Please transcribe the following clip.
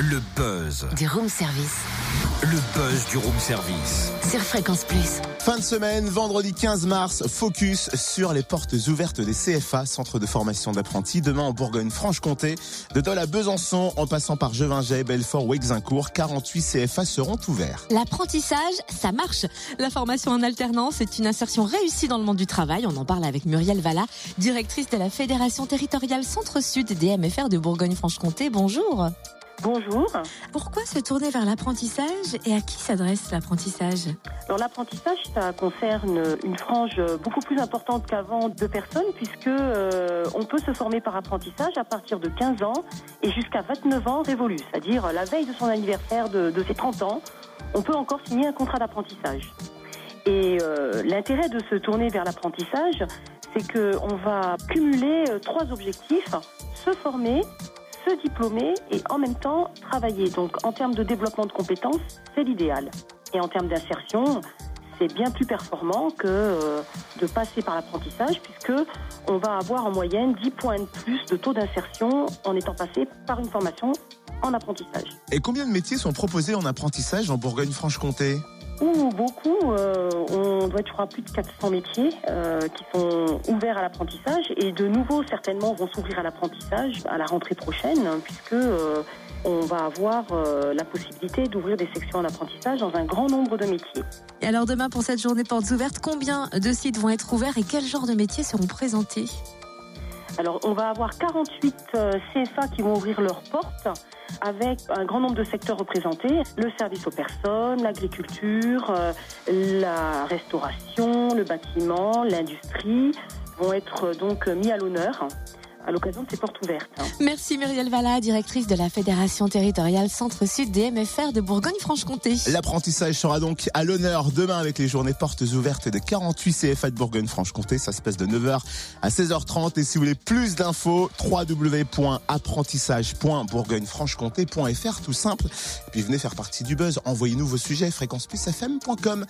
Le buzz. Du room service. Le buzz du room service. Sur Fréquence Plus. Fin de semaine, vendredi 15 mars, focus sur les portes ouvertes des CFA, centre de formation d'apprentis. Demain en Bourgogne-Franche-Comté, de Dole à Besançon, en passant par Jevinget, Belfort ou Exincourt, 48 CFA seront ouverts. L'apprentissage, ça marche. La formation en alternance est une insertion réussie dans le monde du travail. On en parle avec Muriel Valla, directrice de la Fédération territoriale Centre-Sud des MFR de Bourgogne-Franche-Comté. Bonjour. Bonjour. Pourquoi se tourner vers l'apprentissage et à qui s'adresse l'apprentissage Alors l'apprentissage, ça concerne une frange beaucoup plus importante qu'avant de personnes puisque euh, on peut se former par apprentissage à partir de 15 ans et jusqu'à 29 ans révolus, c'est-à-dire la veille de son anniversaire de, de ses 30 ans, on peut encore signer un contrat d'apprentissage. Et euh, l'intérêt de se tourner vers l'apprentissage, c'est qu'on va cumuler euh, trois objectifs se former, se diplômer et en même temps travailler. Donc en termes de développement de compétences, c'est l'idéal. Et en termes d'insertion, c'est bien plus performant que euh, de passer par l'apprentissage puisque on va avoir en moyenne 10 points de plus de taux d'insertion en étant passé par une formation en apprentissage. Et combien de métiers sont proposés en apprentissage en Bourgogne-Franche-Comté? Ouh, beaucoup. Euh, on doit être, je crois, plus de 400 métiers euh, qui sont ouverts à l'apprentissage et de nouveaux, certainement, vont s'ouvrir à l'apprentissage à la rentrée prochaine, hein, puisque euh, on va avoir la possibilité d'ouvrir des sections en apprentissage dans un grand nombre de métiers. Et alors demain, pour cette journée portes ouvertes, combien de sites vont être ouverts et quels genres de métiers seront présentés? Alors, on va avoir 48 euh, CFA qui vont ouvrir leurs portes avec un grand nombre de secteurs représentés, le service aux personnes, l'agriculture, euh, la restauration, le bâtiment, l'industrie vont être euh, donc mis à l'honneur à l'occasion de ces portes ouvertes. Merci Muriel Valla, directrice de la Fédération territoriale Centre-Sud des MFR de Bourgogne-Franche-Comté. L'apprentissage sera donc à l'honneur demain avec les journées portes ouvertes de 48 CFA de Bourgogne-Franche-Comté. Ça se passe de 9h à 16h30. Et si vous voulez plus d'infos, www.apprentissage.bourgogne-franche-comté.fr, tout simple. Et puis venez faire partie du buzz. Envoyez-nous vos sujets, fréquenceplusfm.com.